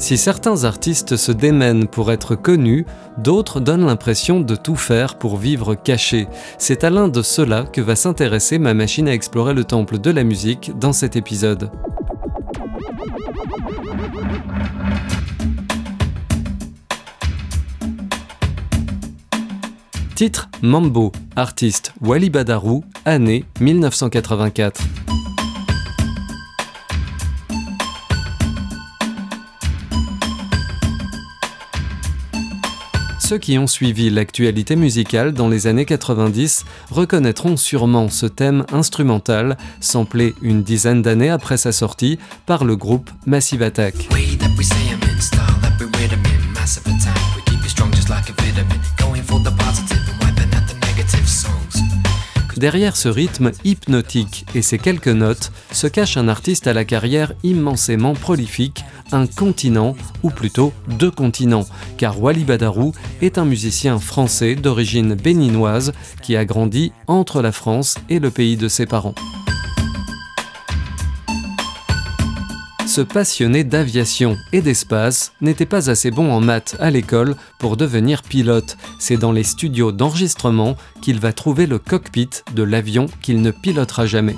Si certains artistes se démènent pour être connus, d'autres donnent l'impression de tout faire pour vivre caché. C'est à l'un de ceux-là que va s'intéresser ma machine à explorer le temple de la musique dans cet épisode. Titre Mambo, artiste Wali Badarou, année 1984. Ceux qui ont suivi l'actualité musicale dans les années 90 reconnaîtront sûrement ce thème instrumental, samplé une dizaine d'années après sa sortie par le groupe Massive Attack. Derrière ce rythme hypnotique et ces quelques notes se cache un artiste à la carrière immensément prolifique, un continent, ou plutôt deux continents, car Wali Badarou est un musicien français d'origine béninoise qui a grandi entre la France et le pays de ses parents. ce passionné d'aviation et d'espace n'était pas assez bon en maths à l'école pour devenir pilote. C'est dans les studios d'enregistrement qu'il va trouver le cockpit de l'avion qu'il ne pilotera jamais.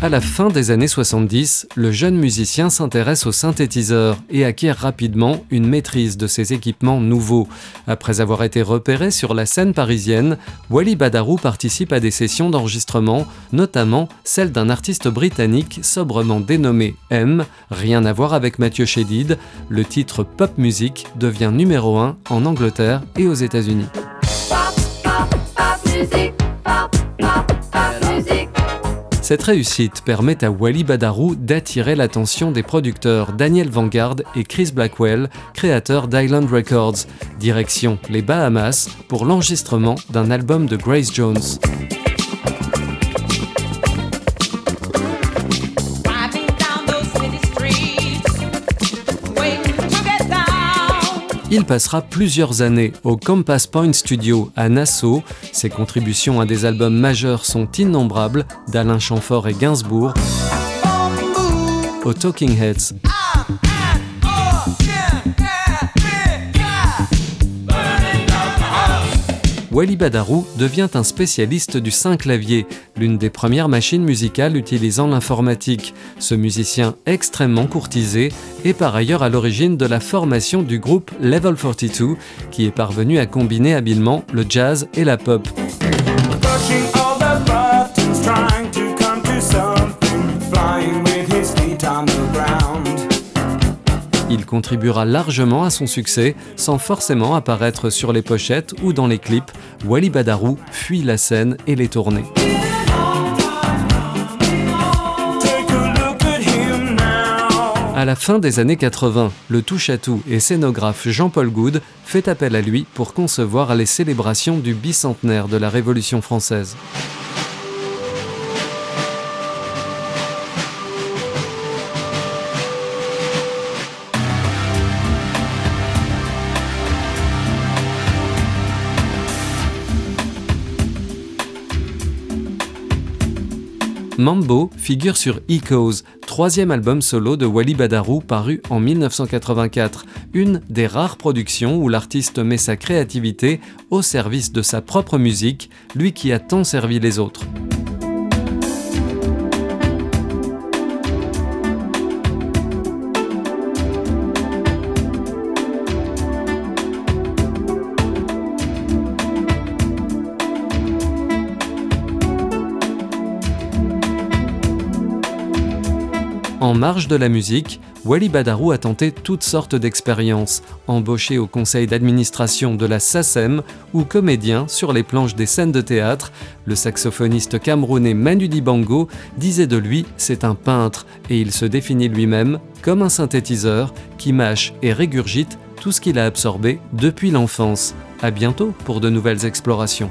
À la fin des années 70, le jeune musicien s'intéresse au synthétiseur et acquiert rapidement une maîtrise de ses équipements nouveaux. Après avoir été repéré sur la scène parisienne, Wally Badarou participe à des sessions d'enregistrement, notamment celle d'un artiste britannique sobrement dénommé M, rien à voir avec Mathieu Chédid. Le titre Pop Music devient numéro 1 en Angleterre et aux États-Unis. Cette réussite permet à Wally Badarou d'attirer l'attention des producteurs Daniel Vanguard et Chris Blackwell, créateurs d'Island Records, direction les Bahamas pour l'enregistrement d'un album de Grace Jones. Il passera plusieurs années au Compass Point Studio à Nassau. Ses contributions à des albums majeurs sont innombrables, d'Alain Chamfort et Gainsbourg aux Talking Heads. Wally Badarou devient un spécialiste du clavier, l'une des premières machines musicales utilisant l'informatique. Ce musicien extrêmement courtisé est par ailleurs à l'origine de la formation du groupe Level 42, qui est parvenu à combiner habilement le jazz et la pop. Contribuera largement à son succès sans forcément apparaître sur les pochettes ou dans les clips. Wally Badarou fuit la scène et les tournées. À la fin des années 80, le touche-à-tout et scénographe Jean-Paul Goud fait appel à lui pour concevoir les célébrations du bicentenaire de la Révolution française. Mambo figure sur Echoes, troisième album solo de Wally Badarou paru en 1984, une des rares productions où l'artiste met sa créativité au service de sa propre musique, lui qui a tant servi les autres. En marge de la musique, Wally Badarou a tenté toutes sortes d'expériences, embauché au conseil d'administration de la SACEM ou comédien sur les planches des scènes de théâtre, le saxophoniste camerounais Manu Dibango disait de lui c'est un peintre et il se définit lui-même comme un synthétiseur qui mâche et régurgite tout ce qu'il a absorbé depuis l'enfance. À bientôt pour de nouvelles explorations.